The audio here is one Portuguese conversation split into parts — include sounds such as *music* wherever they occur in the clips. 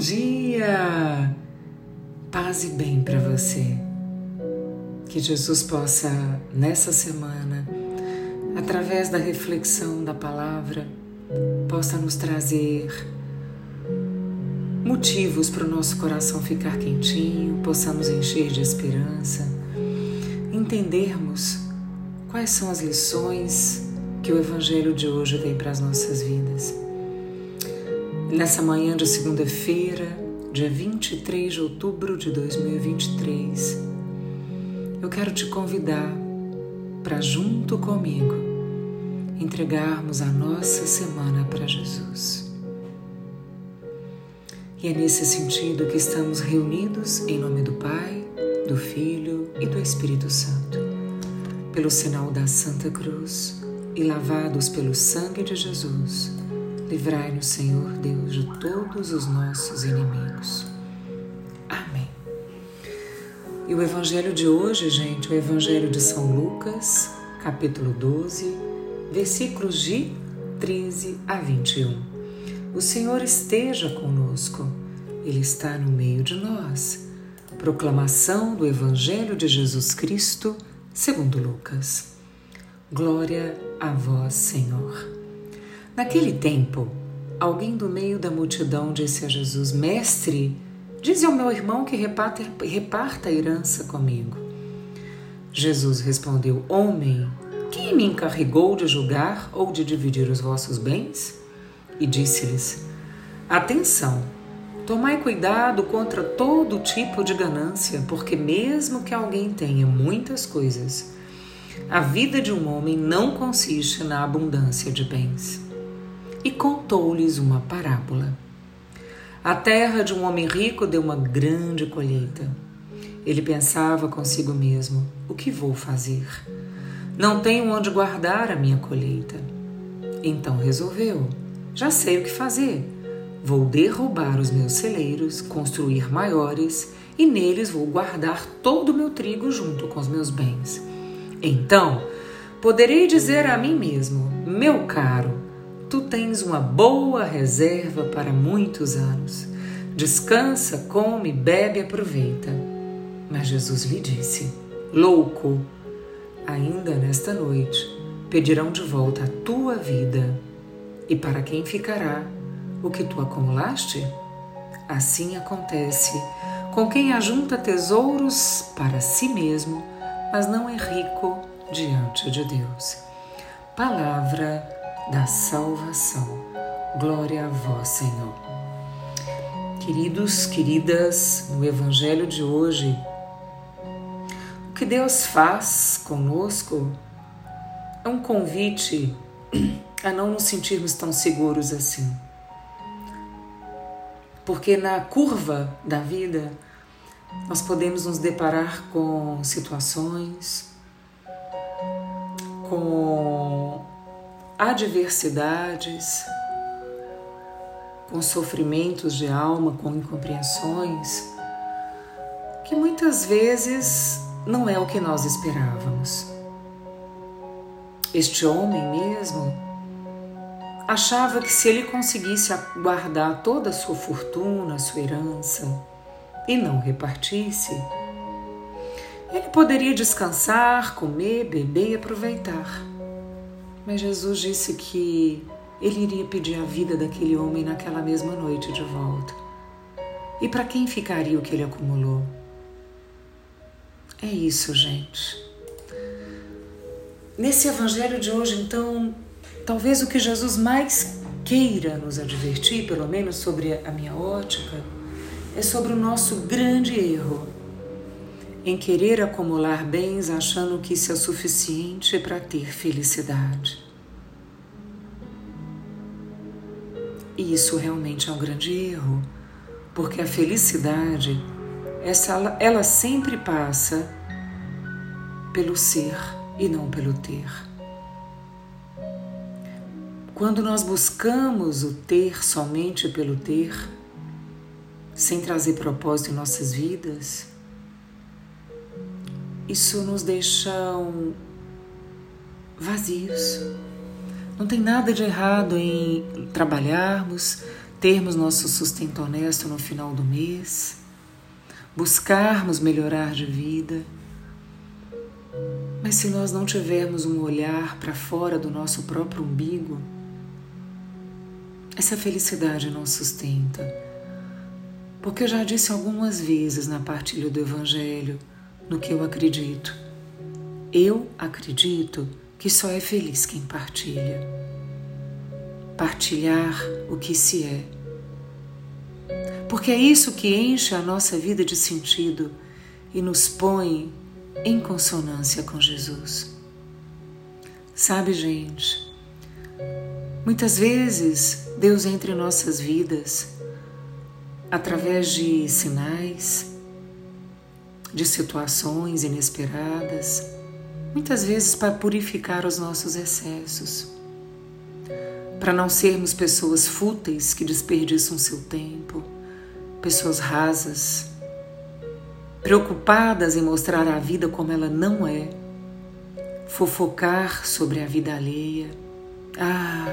dia! Paz e bem para você. Que Jesus possa, nessa semana, através da reflexão da palavra, possa nos trazer motivos para o nosso coração ficar quentinho, possamos encher de esperança, entendermos quais são as lições que o Evangelho de hoje vem para as nossas vidas. Nessa manhã de segunda-feira, dia 23 de outubro de 2023, eu quero te convidar para, junto comigo, entregarmos a nossa semana para Jesus. E é nesse sentido que estamos reunidos em nome do Pai, do Filho e do Espírito Santo, pelo sinal da Santa Cruz e lavados pelo sangue de Jesus Livrai-nos, Senhor Deus, de todos os nossos inimigos. Amém. E o evangelho de hoje, gente, o evangelho de São Lucas, capítulo 12, versículos de 13 a 21. O Senhor esteja conosco, Ele está no meio de nós. Proclamação do Evangelho de Jesus Cristo, segundo Lucas. Glória a vós, Senhor. Naquele tempo, alguém do meio da multidão disse a Jesus: Mestre, dize ao meu irmão que reparta, reparta a herança comigo. Jesus respondeu: Homem, quem me encarregou de julgar ou de dividir os vossos bens? E disse-lhes: Atenção, tomai cuidado contra todo tipo de ganância, porque mesmo que alguém tenha muitas coisas, a vida de um homem não consiste na abundância de bens e contou-lhes uma parábola. A terra de um homem rico deu uma grande colheita. Ele pensava consigo mesmo: o que vou fazer? Não tenho onde guardar a minha colheita. Então resolveu: já sei o que fazer. Vou derrubar os meus celeiros, construir maiores e neles vou guardar todo o meu trigo junto com os meus bens. Então poderei dizer a mim mesmo: meu caro, tu tens uma boa reserva para muitos anos. Descansa, come, bebe, aproveita. Mas Jesus lhe disse: Louco, ainda nesta noite pedirão de volta a tua vida. E para quem ficará o que tu acumulaste? Assim acontece com quem ajunta tesouros para si mesmo, mas não é rico diante de Deus. Palavra da salvação. Glória a vós, Senhor. Queridos, queridas, no Evangelho de hoje, o que Deus faz conosco é um convite *clears throat* a não nos sentirmos tão seguros assim. Porque na curva da vida, nós podemos nos deparar com situações, com adversidades, com sofrimentos de alma, com incompreensões, que muitas vezes não é o que nós esperávamos. Este homem mesmo achava que se ele conseguisse guardar toda a sua fortuna, a sua herança e não repartisse, ele poderia descansar, comer, beber e aproveitar. Mas Jesus disse que ele iria pedir a vida daquele homem naquela mesma noite de volta. E para quem ficaria o que ele acumulou? É isso, gente. Nesse evangelho de hoje, então, talvez o que Jesus mais queira nos advertir, pelo menos sobre a minha ótica, é sobre o nosso grande erro em querer acumular bens achando que isso é suficiente para ter felicidade. E isso realmente é um grande erro, porque a felicidade, essa, ela sempre passa pelo ser e não pelo ter. Quando nós buscamos o ter somente pelo ter, sem trazer propósito em nossas vidas, isso nos deixa vazios. Não tem nada de errado em trabalharmos, termos nosso sustento honesto no final do mês, buscarmos melhorar de vida. Mas se nós não tivermos um olhar para fora do nosso próprio umbigo, essa felicidade não sustenta. Porque eu já disse algumas vezes na partilha do Evangelho, no que eu acredito. Eu acredito que só é feliz quem partilha. Partilhar o que se é. Porque é isso que enche a nossa vida de sentido e nos põe em consonância com Jesus. Sabe, gente, muitas vezes Deus entra em nossas vidas através de sinais, de situações inesperadas, muitas vezes para purificar os nossos excessos, para não sermos pessoas fúteis que desperdiçam seu tempo, pessoas rasas, preocupadas em mostrar a vida como ela não é, fofocar sobre a vida alheia. Ah,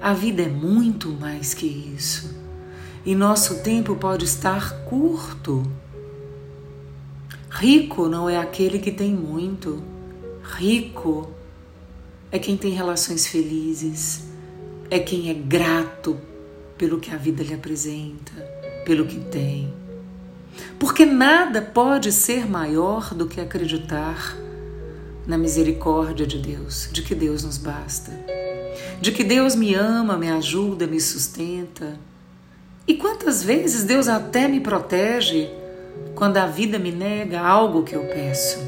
a vida é muito mais que isso. E nosso tempo pode estar curto. Rico não é aquele que tem muito. Rico é quem tem relações felizes, é quem é grato pelo que a vida lhe apresenta, pelo que tem. Porque nada pode ser maior do que acreditar na misericórdia de Deus, de que Deus nos basta, de que Deus me ama, me ajuda, me sustenta. E quantas vezes Deus até me protege quando a vida me nega algo que eu peço.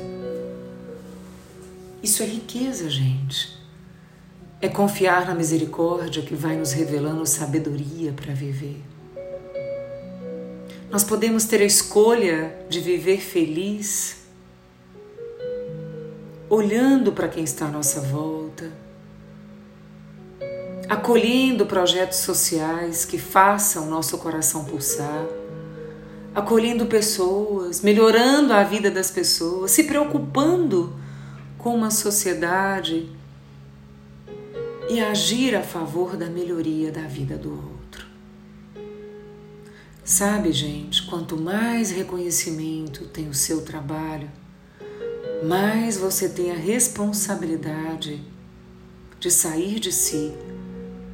Isso é riqueza, gente. É confiar na misericórdia que vai nos revelando sabedoria para viver. Nós podemos ter a escolha de viver feliz, olhando para quem está à nossa volta, acolhendo projetos sociais que façam nosso coração pulsar, acolhendo pessoas, melhorando a vida das pessoas, se preocupando com uma sociedade e agir a favor da melhoria da vida do outro. Sabe, gente, quanto mais reconhecimento tem o seu trabalho, mais você tem a responsabilidade de sair de si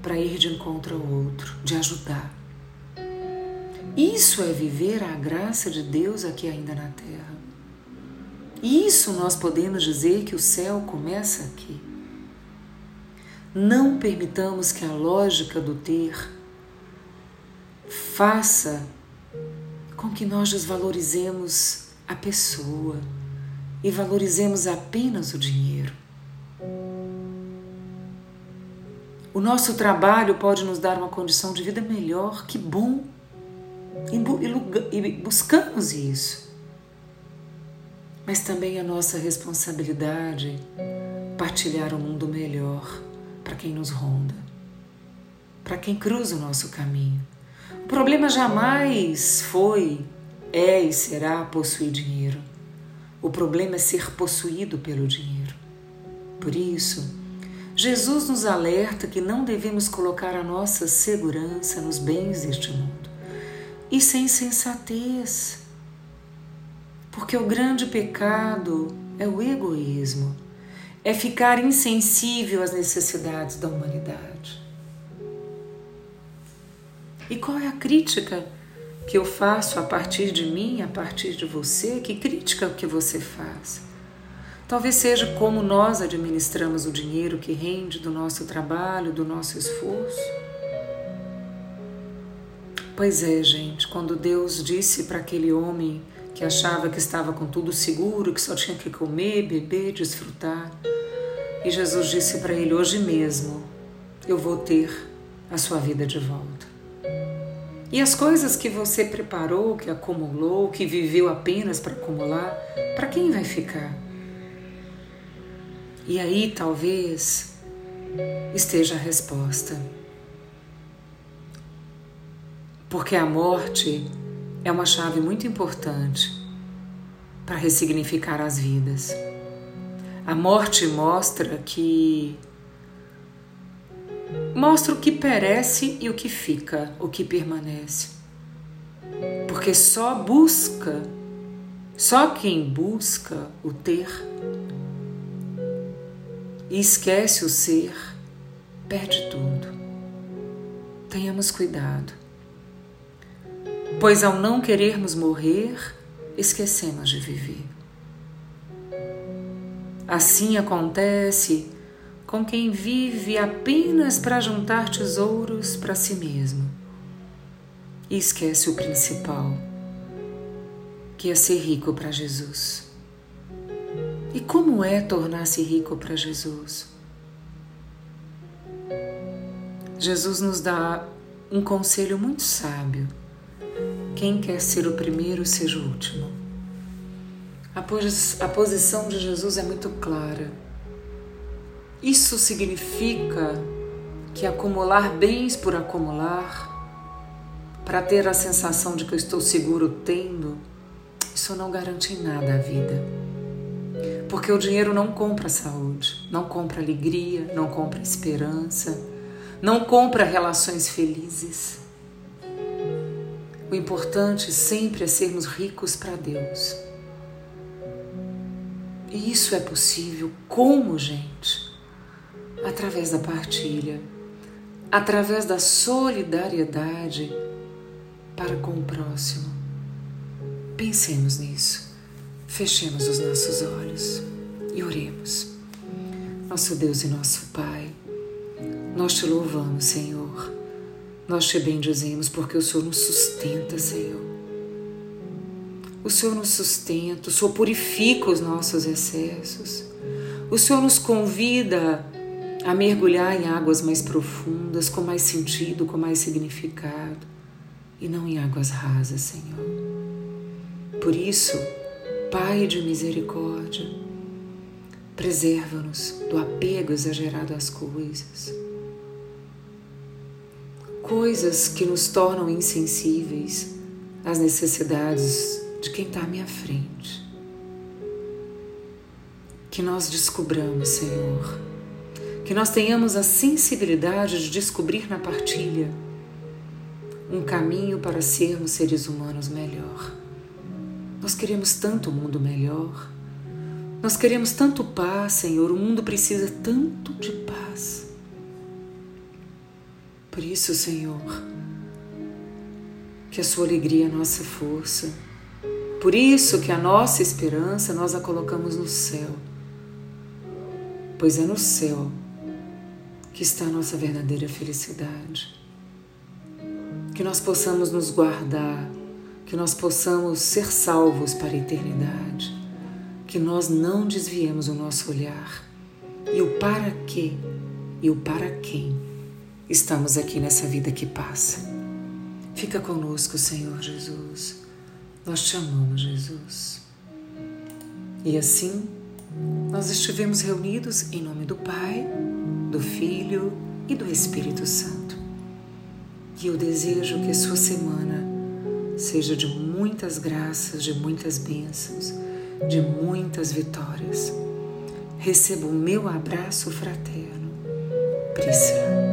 para ir de encontro ao outro, de ajudar. Isso é viver a graça de Deus aqui ainda na terra. Isso nós podemos dizer que o céu começa aqui. Não permitamos que a lógica do ter faça com que nós desvalorizemos a pessoa e valorizemos apenas o dinheiro. O nosso trabalho pode nos dar uma condição de vida melhor, que bom, e buscamos isso. Mas também a nossa responsabilidade partilhar um mundo melhor para quem nos ronda, para quem cruza o nosso caminho. O problema jamais foi, é e será possuir dinheiro. O problema é ser possuído pelo dinheiro. Por isso, Jesus nos alerta que não devemos colocar a nossa segurança nos bens deste mundo. Isso é insensatez. Porque o grande pecado é o egoísmo, é ficar insensível às necessidades da humanidade. E qual é a crítica que eu faço a partir de mim, a partir de você? Que crítica que você faz? Talvez seja como nós administramos o dinheiro que rende do nosso trabalho, do nosso esforço. Pois é, gente, quando Deus disse para aquele homem que achava que estava com tudo seguro, que só tinha que comer, beber, desfrutar, e Jesus disse para ele: Hoje mesmo eu vou ter a sua vida de volta. E as coisas que você preparou, que acumulou, que viveu apenas para acumular, para quem vai ficar? E aí talvez esteja a resposta. Porque a morte é uma chave muito importante para ressignificar as vidas. A morte mostra que mostra o que perece e o que fica, o que permanece. Porque só busca, só quem busca o ter e esquece o ser, perde tudo. Tenhamos cuidado, pois ao não querermos morrer, esquecemos de viver. Assim acontece com quem vive apenas para juntar tesouros para si mesmo e esquece o principal, que é ser rico para Jesus. E como é tornar-se rico para Jesus? Jesus nos dá um conselho muito sábio. Quem quer ser o primeiro, seja o último. A, pos a posição de Jesus é muito clara. Isso significa que acumular bens por acumular, para ter a sensação de que eu estou seguro tendo, isso não garante em nada a vida. Porque o dinheiro não compra saúde, não compra alegria, não compra esperança, não compra relações felizes. O importante sempre é sermos ricos para Deus. E isso é possível como, gente? através da partilha, através da solidariedade para com o próximo. Pensemos nisso, fechemos os nossos olhos e oremos. Nosso Deus e nosso Pai, nós te louvamos, Senhor. Nós te bendizemos porque o Senhor nos sustenta, Senhor. O Senhor nos sustenta, o Senhor purifica os nossos excessos. O Senhor nos convida a mergulhar em águas mais profundas, com mais sentido, com mais significado, e não em águas rasas, Senhor. Por isso, Pai de misericórdia, preserva-nos do apego exagerado às coisas, coisas que nos tornam insensíveis às necessidades de quem está à minha frente. Que nós descobramos, Senhor, que nós tenhamos a sensibilidade de descobrir na partilha um caminho para sermos seres humanos melhor. Nós queremos tanto um mundo melhor. Nós queremos tanto paz, Senhor. O mundo precisa tanto de paz. Por isso, Senhor, que a Sua alegria é a nossa força. Por isso que a nossa esperança nós a colocamos no céu. Pois é no céu que está a nossa verdadeira felicidade. Que nós possamos nos guardar, que nós possamos ser salvos para a eternidade, que nós não desviemos o nosso olhar e o para quê e o para quem estamos aqui nessa vida que passa. Fica conosco, Senhor Jesus. Nós te amamos, Jesus. E assim, nós estivemos reunidos em nome do Pai do Filho e do Espírito Santo. E eu desejo que sua semana seja de muitas graças, de muitas bênçãos, de muitas vitórias. Receba o meu abraço fraterno. Priscila.